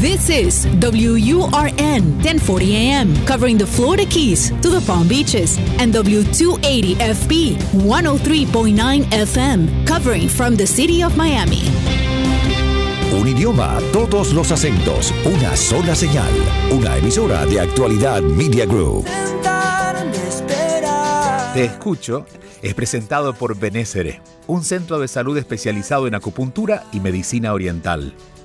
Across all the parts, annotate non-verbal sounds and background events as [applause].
This is WURN 1040 AM, covering the Florida Keys to the Palm Beaches, and W280FB 103.9 FM, covering from the city of Miami. Un idioma, todos los acentos, una sola señal. Una emisora de actualidad Media Group. Te escucho es presentado por Benésere, un centro de salud especializado en acupuntura y medicina oriental.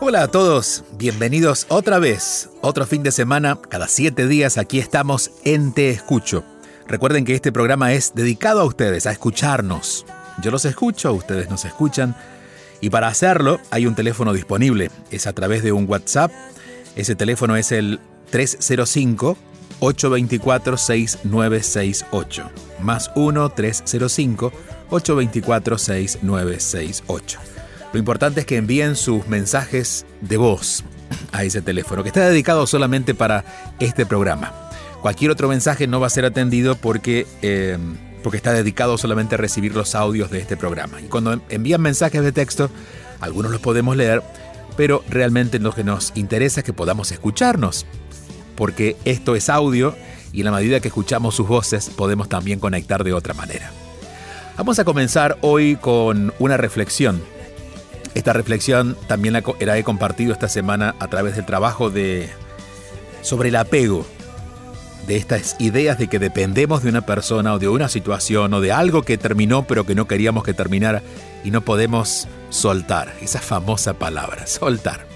Hola a todos, bienvenidos otra vez. Otro fin de semana, cada siete días aquí estamos en Te Escucho. Recuerden que este programa es dedicado a ustedes, a escucharnos. Yo los escucho, ustedes nos escuchan. Y para hacerlo hay un teléfono disponible. Es a través de un WhatsApp. Ese teléfono es el 305 824-6968. Más 1-305-824-6968. Lo importante es que envíen sus mensajes de voz a ese teléfono, que está dedicado solamente para este programa. Cualquier otro mensaje no va a ser atendido porque, eh, porque está dedicado solamente a recibir los audios de este programa. Y cuando envían mensajes de texto, algunos los podemos leer, pero realmente lo que nos interesa es que podamos escucharnos porque esto es audio y en la medida que escuchamos sus voces podemos también conectar de otra manera. Vamos a comenzar hoy con una reflexión. Esta reflexión también la, he compartido esta semana a través del trabajo de sobre el apego, de estas ideas de que dependemos de una persona o de una situación o de algo que terminó pero que no queríamos que terminara y no podemos soltar, esa famosa palabra, soltar.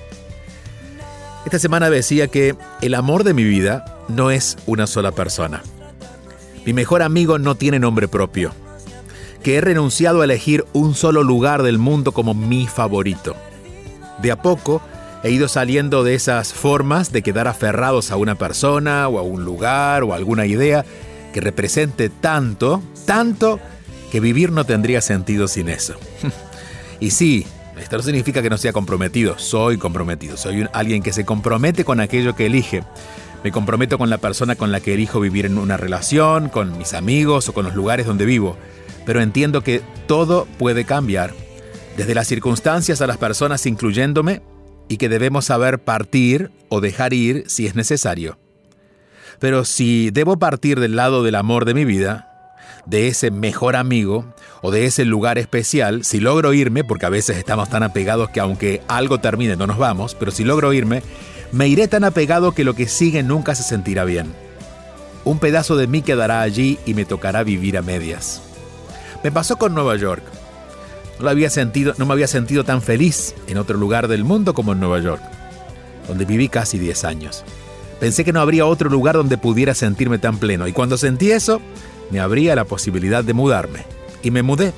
Esta semana decía que el amor de mi vida no es una sola persona. Mi mejor amigo no tiene nombre propio. He renunciado a elegir un solo lugar del mundo como mi favorito. De a poco he ido saliendo de esas formas de quedar aferrados a una persona o a un lugar o a alguna idea que represente tanto, tanto, que vivir no tendría sentido sin eso. [laughs] y sí, esto no significa que no sea comprometido, soy comprometido, soy alguien que se compromete con aquello que elige. Me comprometo con la persona con la que elijo vivir en una relación, con mis amigos o con los lugares donde vivo, pero entiendo que todo puede cambiar, desde las circunstancias a las personas incluyéndome, y que debemos saber partir o dejar ir si es necesario. Pero si debo partir del lado del amor de mi vida, de ese mejor amigo o de ese lugar especial, si logro irme, porque a veces estamos tan apegados que aunque algo termine no nos vamos, pero si logro irme, me iré tan apegado que lo que sigue nunca se sentirá bien. Un pedazo de mí quedará allí y me tocará vivir a medias. Me pasó con Nueva York. No, lo había sentido, no me había sentido tan feliz en otro lugar del mundo como en Nueva York, donde viví casi 10 años. Pensé que no habría otro lugar donde pudiera sentirme tan pleno, y cuando sentí eso, me abría la posibilidad de mudarme. Y me mudé.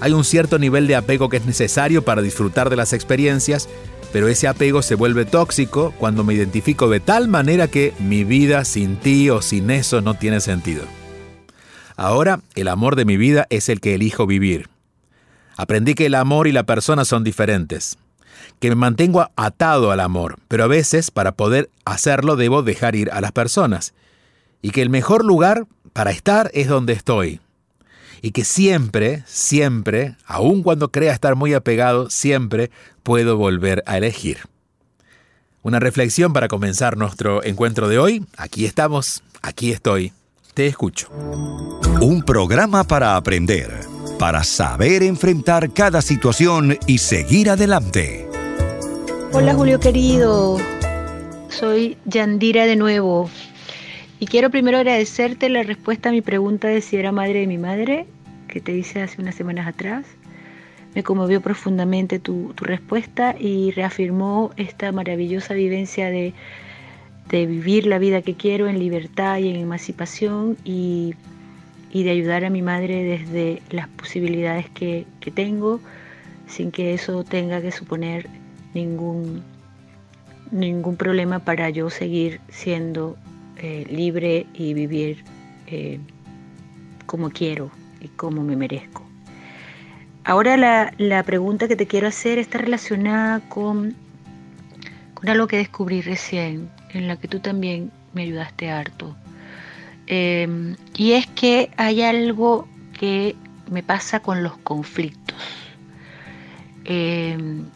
Hay un cierto nivel de apego que es necesario para disfrutar de las experiencias, pero ese apego se vuelve tóxico cuando me identifico de tal manera que mi vida sin ti o sin eso no tiene sentido. Ahora el amor de mi vida es el que elijo vivir. Aprendí que el amor y la persona son diferentes, que me mantengo atado al amor, pero a veces para poder hacerlo debo dejar ir a las personas, y que el mejor lugar para estar es donde estoy. Y que siempre, siempre, aun cuando crea estar muy apegado, siempre puedo volver a elegir. Una reflexión para comenzar nuestro encuentro de hoy. Aquí estamos, aquí estoy, te escucho. Un programa para aprender, para saber enfrentar cada situación y seguir adelante. Hola Julio querido, soy Yandira de nuevo. Y quiero primero agradecerte la respuesta a mi pregunta de si era madre de mi madre, que te hice hace unas semanas atrás. Me conmovió profundamente tu, respuesta y reafirmó esta maravillosa vivencia de, vivir la vida que quiero en libertad y en emancipación y, de ayudar a mi madre desde las posibilidades que, que tengo, sin que eso tenga que suponer ningún, ningún problema para yo seguir siendo eh, libre y vivir eh, como quiero y como me merezco. Ahora la, la, pregunta que te quiero hacer está relacionada con, con algo que descubrí recién, en la que tú también me ayudaste harto. Em, y es que hay algo que me pasa con los conflictos. Em,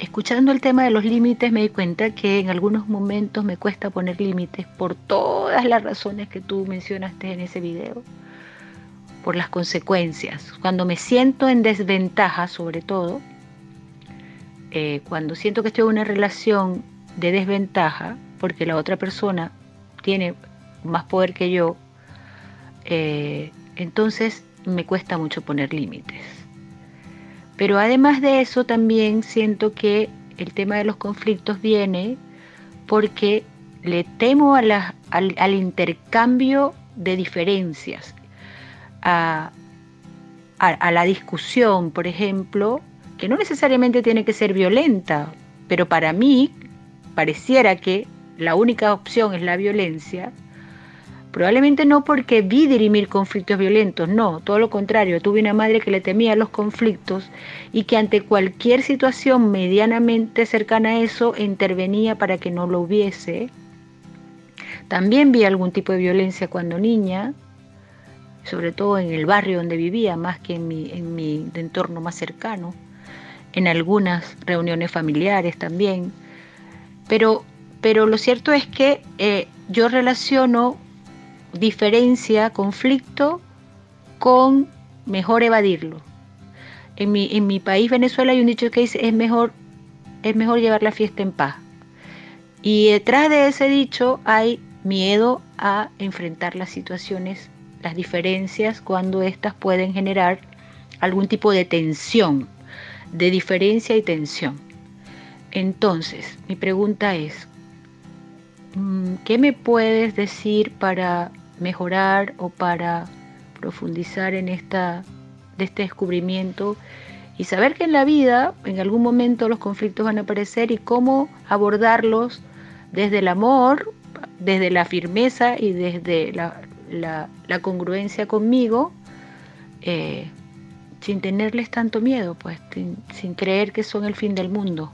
escuchando el tema de los límites me di cuenta que en algunos momentos me cuesta poner límites por todas las razones que tú mencionaste en ese video, por las consecuencias. Cuando me siento en desventaja, sobre todo, eh, cuando siento que estoy en una relación de desventaja, porque la otra persona tiene más poder que yo, eh, entonces me cuesta mucho poner límites. Pero además de eso también siento que el tema de los conflictos viene porque le temo a al, intercambio de diferencias, a, a la discusión, por ejemplo, que no necesariamente tiene que ser violenta, pero para mí pareciera que la única opción es la violencia, Probablemente no porque vi dirimir conflictos violentos, no, todo lo contrario, tuve una madre que le temía los conflictos y que ante cualquier situación medianamente cercana a eso intervenía para que no lo hubiese. También vi algún tipo de violencia cuando niña, sobre todo en el barrio donde vivía, más que en mi, en mi entorno más cercano, en algunas reuniones familiares también. Pero, pero lo cierto es que eh, yo relaciono diferencia, conflicto, con mejor evadirlo. En mi, en mi país, Venezuela, hay un dicho que dice, es mejor, es mejor llevar la fiesta en paz. Y detrás de ese dicho hay miedo a enfrentar las situaciones, las diferencias, cuando éstas pueden generar algún tipo de tensión, de diferencia y tensión. Entonces, mi pregunta es, mm, ¿qué me puedes decir para mejorar o para profundizar en esta, de este descubrimiento y saber que en la vida en algún momento los conflictos van a aparecer y cómo abordarlos desde el amor, desde la firmeza y desde la, congruencia conmigo, eh, sin tenerles tanto miedo, pues sin, sin creer que son el fin del mundo.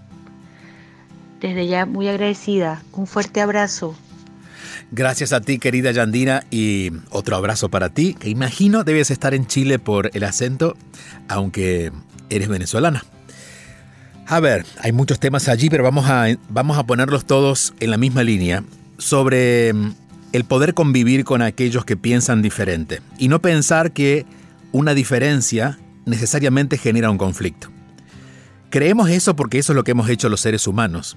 Desde ya muy agradecida, un fuerte abrazo. Gracias a ti, querida Yandina, y otro abrazo para ti, que imagino debes estar en Chile por el acento, aunque eres venezolana. A ver, hay muchos temas allí, pero vamos a, vamos a ponerlos todos en la misma línea sobre mm, el poder convivir con aquellos que piensan diferente y no pensar que una diferencia necesariamente genera un conflicto. Creemos eso porque eso es lo que hemos hecho los seres humanos.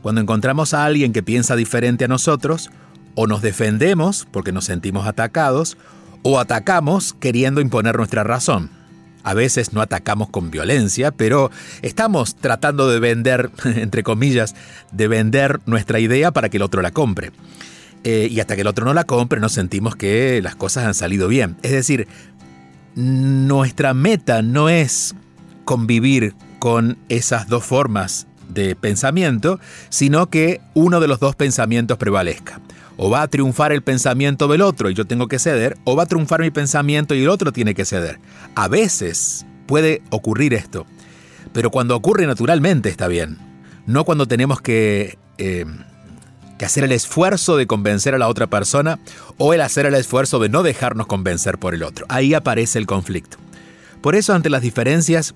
Cuando encontramos a alguien que piensa diferente a nosotros, o nos defendemos porque nos sentimos atacados, o atacamos queriendo imponer nuestra razón. A veces no atacamos con violencia, pero estamos tratando de vender, [laughs] entre comillas, de vender nuestra idea para que el otro la compre. Eh, y hasta que el otro no la compre, nos sentimos que las cosas han salido bien. Es decir, nuestra meta no es convivir con esas dos formas de pensamiento, sino que uno de los dos pensamientos prevalezca o va a triunfar el pensamiento del otro y yo tengo que ceder, o va a triunfar mi pensamiento y el otro tiene que ceder. A veces puede ocurrir esto, pero cuando ocurre naturalmente está bien, no cuando tenemos que, eh, que hacer el esfuerzo de convencer a la otra persona o el hacer el esfuerzo de no dejarnos convencer por el otro. Ahí aparece el conflicto. Por eso ante las diferencias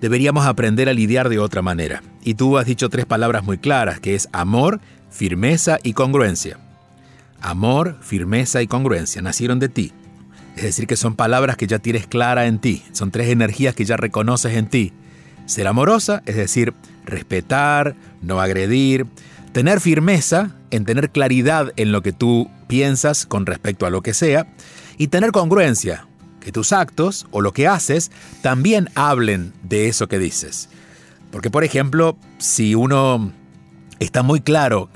deberíamos aprender a lidiar de otra manera. Y tú has dicho tres palabras muy claras, que es amor, firmeza y congruencia. Amor, firmeza y congruencia nacieron de ti. Es decir, que son palabras que ya tienes clara en ti, son tres energías que ya reconoces en ti. Ser amorosa, es decir, respetar, no agredir, tener firmeza en tener claridad en lo que tú piensas con respecto a lo que sea, y tener congruencia, que tus actos o lo que haces también hablen de eso que dices. Porque, por ejemplo, si uno está muy claro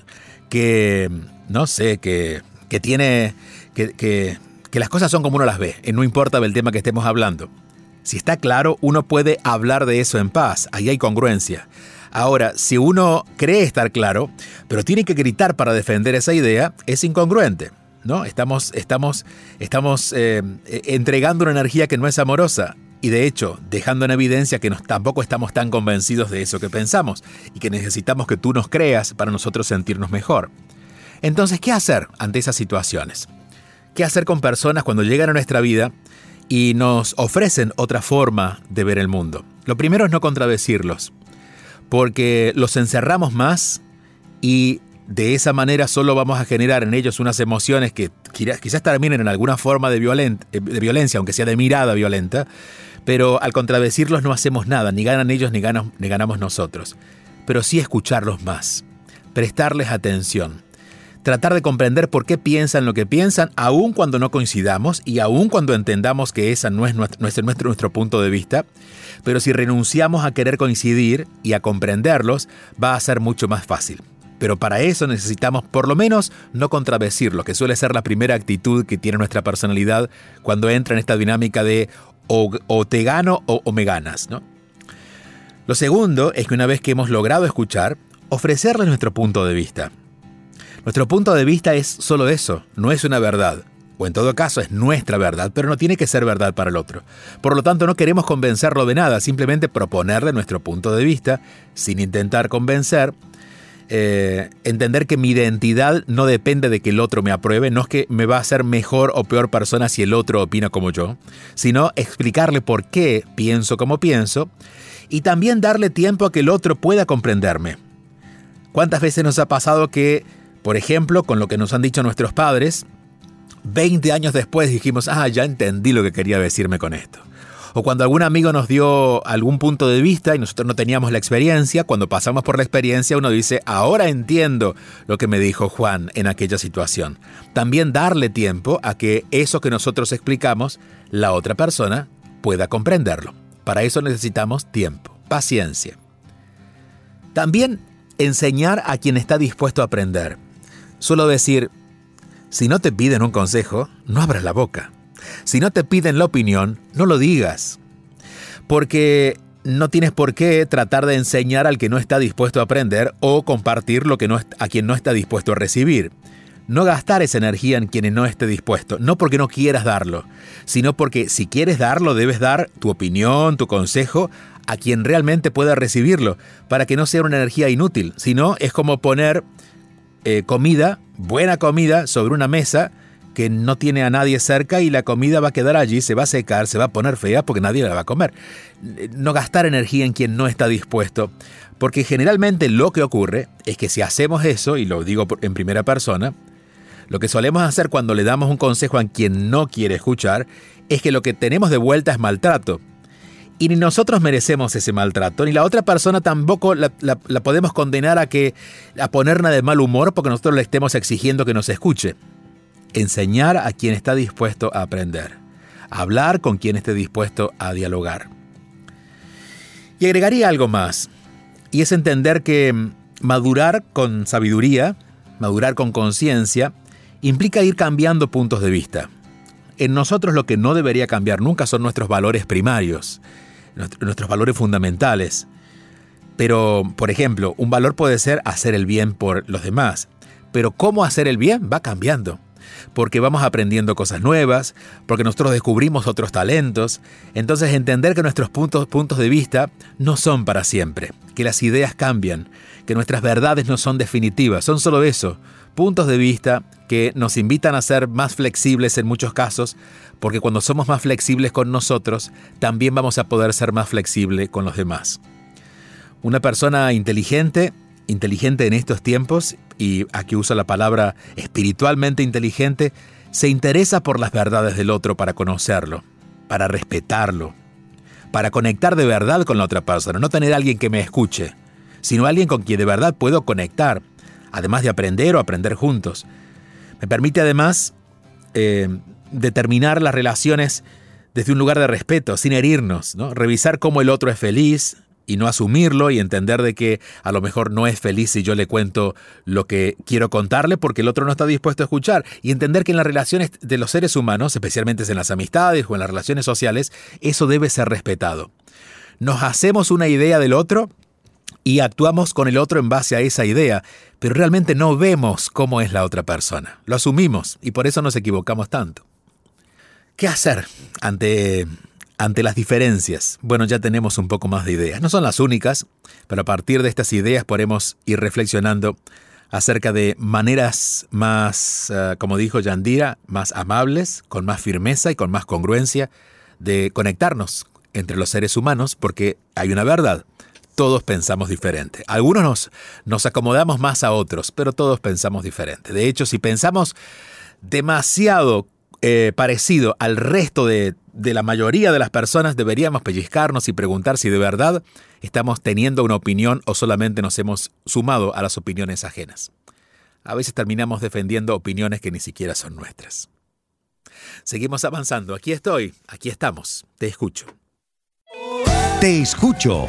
que no sé, que, que tiene, que, que, las cosas son como uno las ve, y no importa del tema que estemos hablando. Si está claro, uno puede hablar de eso en paz, ahí hay congruencia. Ahora, si uno cree estar claro, pero tiene que gritar para defender esa idea, es incongruente. ¿no? Estamos, estamos, estamos eh, entregando una energía que no es amorosa y de hecho dejando en evidencia que tampoco estamos tan convencidos de eso que pensamos y que necesitamos que tú nos creas para nosotros sentirnos mejor. Entonces, ¿qué hacer ante esas situaciones? ¿Qué hacer con personas cuando llegan a nuestra vida y nos ofrecen otra forma de ver el mundo? Lo primero es no contradecirlos, porque los encerramos más y de esa manera solo vamos a generar en ellos unas emociones que quizás terminen en alguna forma de, de, violencia, aunque sea de mirada violenta, pero al contradecirlos no hacemos nada, ni ganan ellos ni ganamos nosotros. Pero sí escucharlos más, prestarles atención, tratar de comprender por qué piensan lo que piensan, aun cuando no coincidamos y aun cuando entendamos que ese no es nuestro, nuestro, punto de vista. Pero si renunciamos a querer coincidir y a comprenderlos, va a ser mucho más fácil. Pero para eso necesitamos por lo menos no contradecirlos, que suele ser la primera actitud que tiene nuestra personalidad cuando entra en esta dinámica de o, te gano o, me ganas. ¿no? Lo segundo es que una vez que hemos logrado escuchar, ofrecerles nuestro punto de vista. Nuestro punto de vista es solo eso, no es una verdad. O en todo caso es nuestra verdad, pero no tiene que ser verdad para el otro. Por lo tanto, no queremos convencerlo de nada, simplemente proponerle nuestro punto de vista, sin intentar convencer, eh, entender que mi identidad no depende de que el otro me apruebe, no es que me va a hacer mejor o peor persona si el otro opina como yo, sino explicarle por qué pienso como pienso y también darle tiempo a que el otro pueda comprenderme. ¿Cuántas veces nos ha pasado que, por ejemplo, con lo que nos han dicho nuestros padres, 20 años después dijimos, ah, ya entendí lo que quería decirme con esto? O cuando algún amigo nos dio algún punto de vista y nosotros no teníamos la experiencia, cuando pasamos por la experiencia uno dice, ahora entiendo lo que me dijo Juan en aquella situación. También darle tiempo a que eso que nosotros explicamos, la otra persona pueda comprenderlo. Para eso necesitamos tiempo, paciencia. También enseñar a quien está dispuesto a aprender. Suelo decir, si no te piden un consejo, no abras la boca. Si no te piden la opinión, no lo digas. Porque no tienes por qué tratar de enseñar al que no está dispuesto a aprender o compartir lo que no, a quien no está dispuesto a recibir. No gastar esa energía en quien no esté dispuesto, no porque no quieras darlo, sino porque si quieres darlo debes dar tu opinión, tu consejo a quien realmente pueda recibirlo, para que no sea una energía inútil, sino es como poner eh, comida, buena comida, sobre una mesa que no tiene a nadie cerca y la comida va a quedar allí, se va a secar, se va a poner fea porque nadie la va a comer. No gastar energía en quien no está dispuesto, porque generalmente lo que ocurre es que si hacemos eso, y lo digo en primera persona, lo que solemos hacer cuando le damos un consejo a quien no quiere escuchar es que lo que tenemos de vuelta es maltrato. Y ni nosotros merecemos ese maltrato, ni la otra persona tampoco la, podemos condenar a que a ponerla de mal humor porque nosotros le estemos exigiendo que nos escuche enseñar a quien está dispuesto a aprender, hablar con quien esté dispuesto a dialogar. Y agregaría algo más, y es entender que madurar con sabiduría, madurar con conciencia, implica ir cambiando puntos de vista. En nosotros lo que no debería cambiar nunca son nuestros valores primarios, nuestros valores fundamentales. Pero, por ejemplo, un valor puede ser hacer el bien por los demás, pero cómo hacer el bien va cambiando porque vamos aprendiendo cosas nuevas, porque nosotros descubrimos otros talentos. Entonces entender que nuestros puntos, puntos de vista no son para siempre, que las ideas cambian, que nuestras verdades no son definitivas, son solo eso, puntos de vista que nos invitan a ser más flexibles en muchos casos, porque cuando somos más flexibles con nosotros, también vamos a poder ser más flexibles con los demás. Una persona inteligente inteligente en estos tiempos, y aquí uso la palabra espiritualmente inteligente, se interesa por las verdades del otro para conocerlo, para respetarlo, para conectar de verdad con la otra persona, no tener alguien que me escuche, sino alguien con quien de verdad puedo conectar, además de aprender o aprender juntos. Me permite además eh, determinar las relaciones desde un lugar de respeto, sin herirnos, ¿no? revisar cómo el otro es feliz, y no asumirlo y entender de que a lo mejor no es feliz si yo le cuento lo que quiero contarle porque el otro no está dispuesto a escuchar y entender que en las relaciones de los seres humanos, especialmente en las amistades o en las relaciones sociales, eso debe ser respetado. Nos hacemos una idea del otro y actuamos con el otro en base a esa idea, pero realmente no vemos cómo es la otra persona. Lo asumimos y por eso nos equivocamos tanto. ¿Qué hacer ante, ante las diferencias? Bueno, ya tenemos un poco más de ideas. No son las únicas, pero a partir de estas ideas podemos ir reflexionando acerca de maneras más, eh, como dijo Yandira, más amables, con más firmeza y con más congruencia de conectarnos entre los seres humanos, porque hay una verdad todos pensamos diferente. Algunos nos, nos acomodamos más a otros, pero todos pensamos diferente. De hecho, si pensamos demasiado eh, parecido al resto de, de la mayoría de las personas, deberíamos pellizcarnos y preguntar si de verdad estamos teniendo una opinión o solamente nos hemos sumado a las opiniones ajenas. A veces terminamos defendiendo opiniones que ni siquiera son nuestras. Seguimos avanzando. Aquí estoy, aquí estamos. Te escucho. Te escucho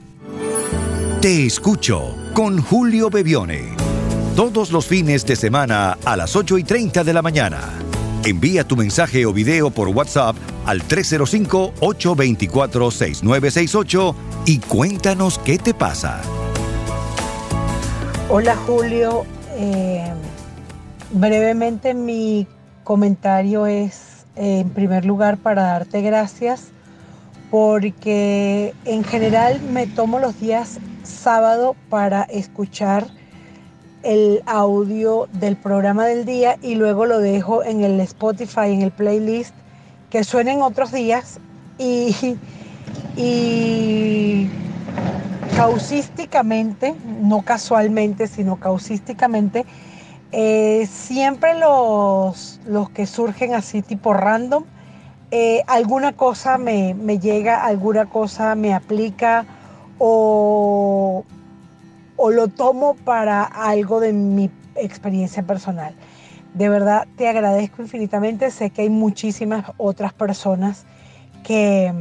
te escucho con Julio Bebione. Todos los fines de semana a las 8 y 30 de la mañana. Envía tu mensaje o video por WhatsApp al 305-824-6968 y cuéntanos qué te pasa. Hola Julio, eh, brevemente mi comentario es en primer lugar para darte gracias porque en general me tomo los días sábado para escuchar el audio del programa del día y luego lo dejo en el Spotify, en el playlist, que suenen otros días y, y causísticamente, no casualmente, sino causísticamente, eh, siempre los, los que surgen así tipo random, eh, alguna cosa me, me llega, alguna cosa me aplica o, lo tomo para algo de mi experiencia personal. De verdad te agradezco infinitamente. Sé que hay muchísimas otras personas que,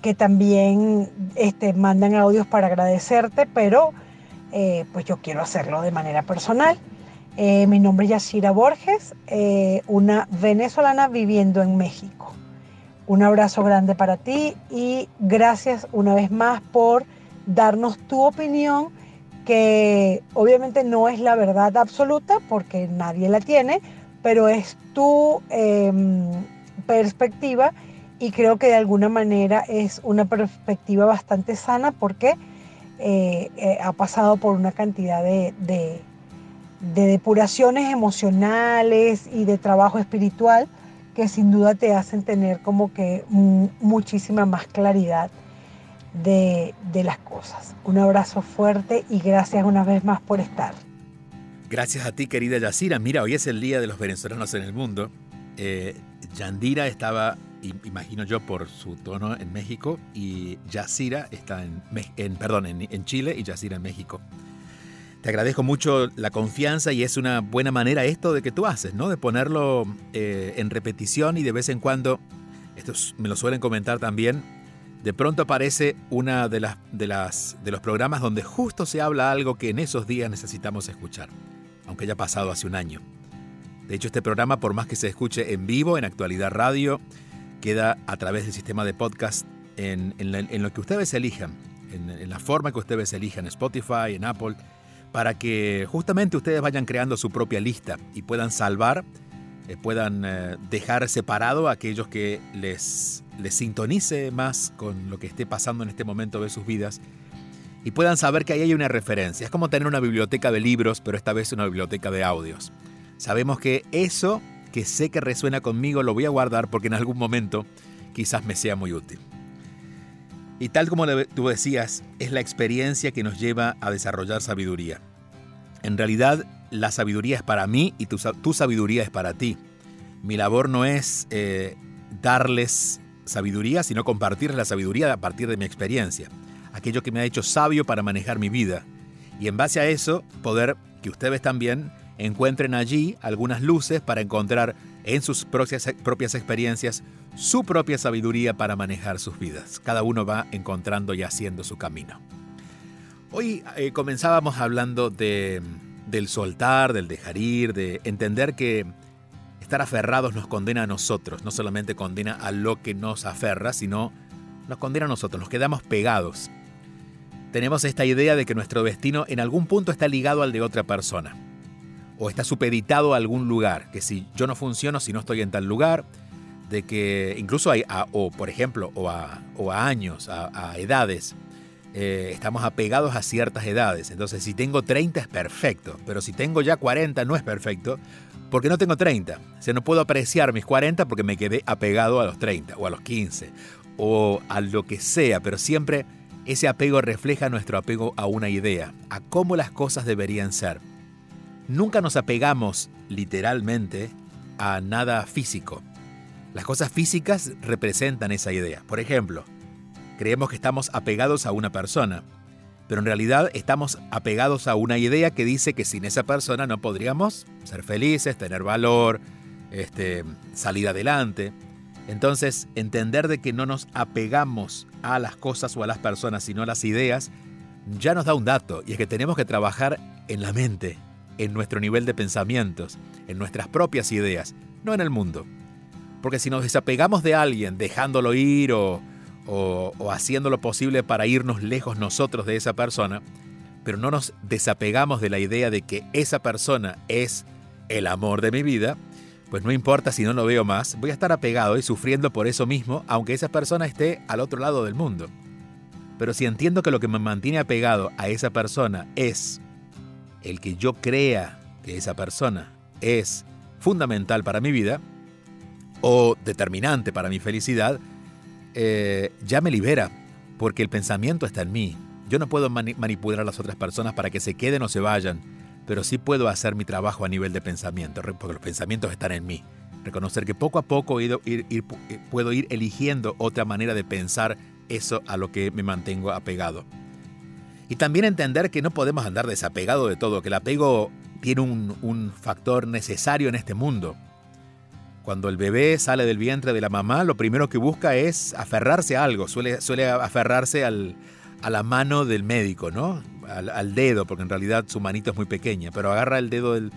que también este, mandan audios para agradecerte, pero eh, pues yo quiero hacerlo de manera personal. Eh, mi nombre es Yashira Borges, eh, una venezolana viviendo en México. Un abrazo grande para ti y gracias una vez más por darnos tu opinión, que obviamente no es la verdad absoluta porque nadie la tiene, pero es tu em, perspectiva y creo que de alguna manera es una perspectiva bastante sana porque eh, eh, ha pasado por una cantidad de, de depuraciones emocionales y de trabajo espiritual que sin duda te hacen tener como que muchísima más claridad de, las cosas. Un abrazo fuerte y gracias una vez más por estar. Gracias a ti, querida Yacira. Mira, hoy es el Día de los Venezolanos en el Mundo. Eh, Yandira estaba, imagino yo, por su tono en México y Yacira está en, en perdón, en, Chile y Yacira en México. Te agradezco mucho la confianza y es una buena manera esto de que tú haces, ¿no? De ponerlo eh, en repetición y de vez en cuando, esto me lo suelen comentar también, de pronto aparece una de las, de las de los programas donde justo se habla algo que en esos días necesitamos escuchar, aunque haya pasado hace un año. De hecho, este programa, por más que se escuche en vivo, en actualidad radio, queda a través del sistema de podcast en, lo que ustedes elijan, en, la forma que ustedes elijan, Spotify, en Apple para que justamente ustedes vayan creando su propia lista y puedan salvar, eh, puedan eh, dejar separado a aquellos que les, les sintonice más con lo que esté pasando en este momento de sus vidas y puedan saber que ahí hay una referencia. Es como tener una biblioteca de libros, pero esta vez una biblioteca de audios. Sabemos que eso que sé que resuena conmigo lo voy a guardar porque en algún momento quizás me sea muy útil. Y tal como tú decías, es la experiencia que nos lleva a desarrollar sabiduría. En realidad, la sabiduría es para mí y tu, sabiduría es para ti. Mi labor no es eh, darles sabiduría, sino compartirles la sabiduría a partir de mi experiencia. aquello que me ha hecho sabio para manejar mi vida. Y en base a eso, poder que ustedes también encuentren allí algunas luces para encontrar en sus propias, experiencias su propia sabiduría para manejar sus vidas. Cada uno va encontrando y haciendo su camino. Hoy eh, comenzábamos hablando de, del soltar, del dejar ir, de entender que estar aferrados nos condena a nosotros, no solamente condena a lo que nos aferra, sino nos condena a nosotros, nos quedamos pegados. Tenemos esta idea de que nuestro destino en algún punto está ligado al de otra persona, o está supeditado a algún lugar, que si yo no funciono, si no estoy en tal lugar, de que incluso hay, o por ejemplo, o a, años, a edades, eh, estamos apegados a ciertas edades. Entonces, si tengo 30 es perfecto, pero si tengo ya 40 no es perfecto, porque no tengo 30. O sea, no puedo apreciar mis 40 porque me quedé apegado a los 30 o a los 15 o a lo que sea, pero siempre ese apego refleja nuestro apego a una idea, a cómo las cosas deberían ser. Nunca nos apegamos literalmente a nada físico. Las cosas físicas representan esa idea. Por ejemplo, creemos que estamos apegados a una persona, pero en realidad estamos apegados a una idea que dice que sin esa persona no podríamos ser felices, tener valor, este, salir adelante. Entonces, entender de que no nos apegamos a las cosas o a las personas, sino a las ideas, ya nos da un dato, y es que tenemos que trabajar en la mente, en nuestro nivel de pensamientos, en nuestras propias ideas, no en el mundo. Porque si nos desapegamos de alguien, dejándolo ir o, o, haciendo lo posible para irnos lejos nosotros de esa persona, pero no nos desapegamos de la idea de que esa persona es el amor de mi vida, pues no importa si no lo veo más, voy a estar apegado y sufriendo por eso mismo, aunque esa persona esté al otro lado del mundo. Pero si entiendo que lo que me mantiene apegado a esa persona es el que yo crea que esa persona es fundamental para mi vida, o determinante para mi felicidad, eh, ya me libera, porque el pensamiento está en mí. Yo no puedo manipular a las otras personas para que se queden o se vayan, pero sí puedo hacer mi trabajo a nivel de pensamiento, porque los pensamientos están en mí. Reconocer que poco a poco eh, puedo ir eligiendo otra manera de pensar eso a lo que me mantengo apegado. Y también entender que no podemos andar desapegado de todo, que el apego tiene un factor necesario en este mundo. Cuando el bebé sale del vientre de la mamá, lo primero que busca es aferrarse a algo, suele, suele aferrarse al, a la mano del médico, ¿no? Al, dedo, porque en realidad su manito es muy pequeña, pero agarra el dedo del,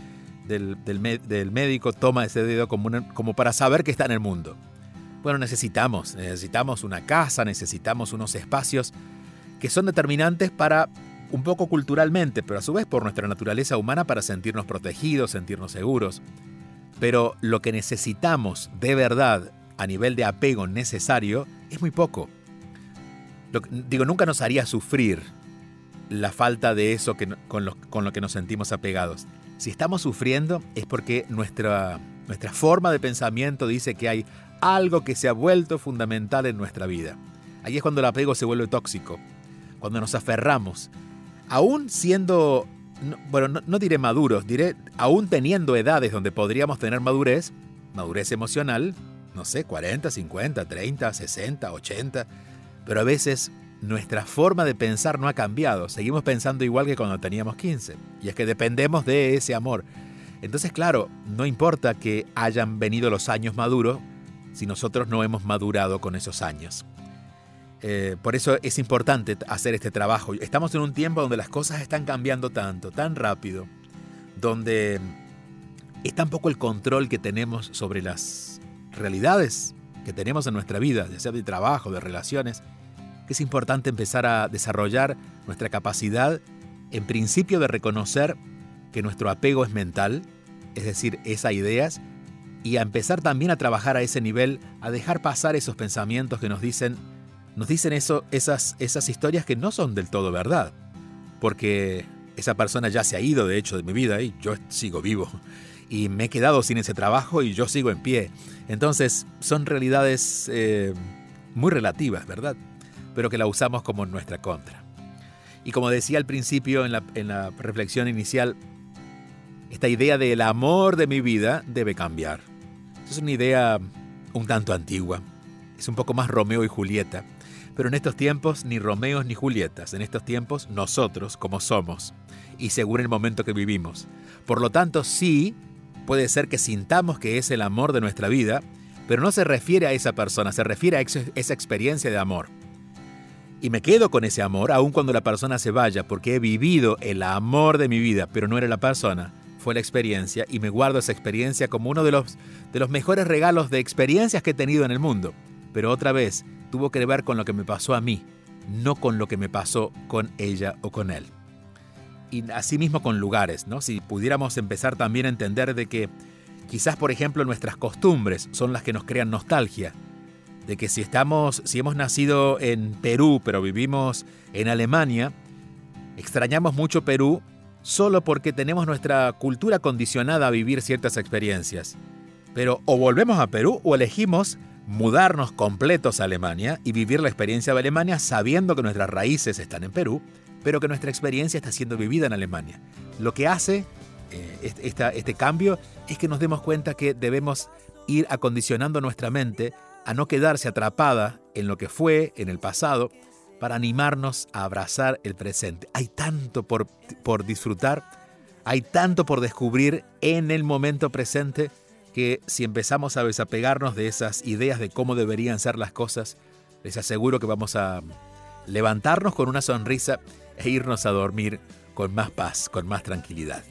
del, médico, toma ese dedo como, como para saber que está en el mundo. Bueno, necesitamos, necesitamos una casa, necesitamos unos espacios que son determinantes para un poco culturalmente, pero a su vez por nuestra naturaleza humana para sentirnos protegidos, sentirnos seguros. Pero lo que necesitamos de verdad a nivel de apego necesario es muy poco. digo, nunca nos haría sufrir la falta de eso que, con, lo, con, lo, que nos sentimos apegados. Si estamos sufriendo es porque nuestra, nuestra forma de pensamiento dice que hay algo que se ha vuelto fundamental en nuestra vida. Ahí es cuando el apego se vuelve tóxico, cuando nos aferramos, aún siendo bueno, no, diré maduros, diré aún teniendo edades donde podríamos tener madurez, madurez emocional, no sé, 40, 50, 30, 60, 80, pero a veces nuestra forma de pensar no ha cambiado, seguimos pensando igual que cuando teníamos 15, y es que dependemos de ese amor. Entonces, claro, no importa que hayan venido los años maduros si nosotros no hemos madurado con esos años. Eh, por eso es importante hacer este trabajo. Estamos en un tiempo donde las cosas están cambiando tanto, tan rápido, donde es tan poco el control que tenemos sobre las realidades que tenemos en nuestra vida, ya sea de trabajo, de relaciones, que es importante empezar a desarrollar nuestra capacidad, en principio, de reconocer que nuestro apego es mental, es decir, esas ideas, y a empezar también a trabajar a ese nivel, a dejar pasar esos pensamientos que nos dicen, nos dicen eso, esas, esas historias que no son del todo verdad. Porque esa persona ya se ha ido, de hecho, de mi vida y yo sigo vivo. Y me he quedado sin ese trabajo y yo sigo en pie. Entonces, son realidades eh, muy relativas, ¿verdad? Pero que la usamos como nuestra contra. Y como decía al principio en la, en la reflexión inicial, esta idea del amor de mi vida debe cambiar. Es una idea un tanto antigua. Es un poco más Romeo y Julieta Pero en estos tiempos ni Romeos ni Julietas, en estos tiempos nosotros como somos y según el momento que vivimos. Por lo tanto, sí, puede ser que sintamos que es el amor de nuestra vida, pero no se refiere a esa persona, se refiere a esa experiencia de amor. Y me quedo con ese amor aun cuando la persona se vaya, porque he vivido el amor de mi vida, pero no era la persona, fue la experiencia, y me guardo esa experiencia como uno de los, de los mejores regalos de experiencias que he tenido en el mundo. Pero otra vez, tuvo que ver con lo que me pasó a mí, no con lo que me pasó con ella o con él. Y asimismo con lugares, ¿no? Si pudiéramos empezar también a entender de que quizás, por ejemplo, nuestras costumbres son las que nos crean nostalgia, de que si estamos, si hemos nacido en Perú, pero vivimos en Alemania, extrañamos mucho Perú solo porque tenemos nuestra cultura condicionada a vivir ciertas experiencias. Pero o volvemos a Perú o elegimos mudarnos completos a Alemania y vivir la experiencia de Alemania sabiendo que nuestras raíces están en Perú, pero que nuestra experiencia está siendo vivida en Alemania. Lo que hace eh, este cambio es que nos demos cuenta que debemos ir acondicionando nuestra mente a no quedarse atrapada en lo que fue, en el pasado, para animarnos a abrazar el presente. Hay tanto por, por disfrutar, hay tanto por descubrir en el momento presente que si empezamos a desapegarnos de esas ideas de cómo deberían ser las cosas, les aseguro que vamos a levantarnos con una sonrisa e irnos a dormir con más paz, con más tranquilidad.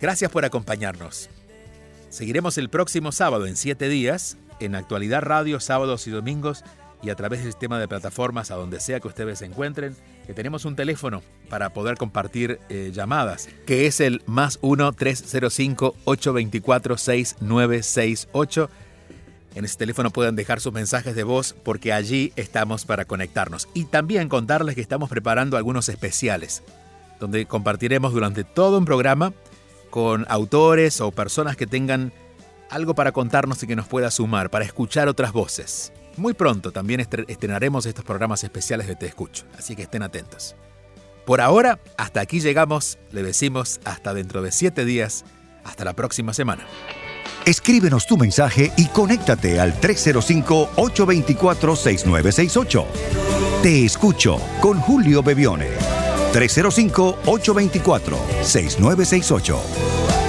Gracias por acompañarnos. Seguiremos el próximo sábado en siete días en Actualidad Radio, sábados y domingos y a través del sistema de plataformas a donde sea que ustedes se encuentren, que tenemos un teléfono para poder compartir eh, llamadas, que es el más 1-305-824-6968. En ese teléfono pueden dejar sus mensajes de voz porque allí estamos para conectarnos. Y también contarles que estamos preparando algunos especiales, donde compartiremos durante todo un programa con autores o personas que tengan algo para contarnos y que nos pueda sumar, para escuchar otras voces. Muy pronto también estrenaremos estos programas especiales de Te Escucho, así que estén atentos. Por ahora, hasta aquí llegamos, le decimos hasta dentro de siete días, hasta la próxima semana. Escríbenos tu mensaje y conéctate al 305-824-6968. Te escucho con Julio Bebione. 305-824-6968.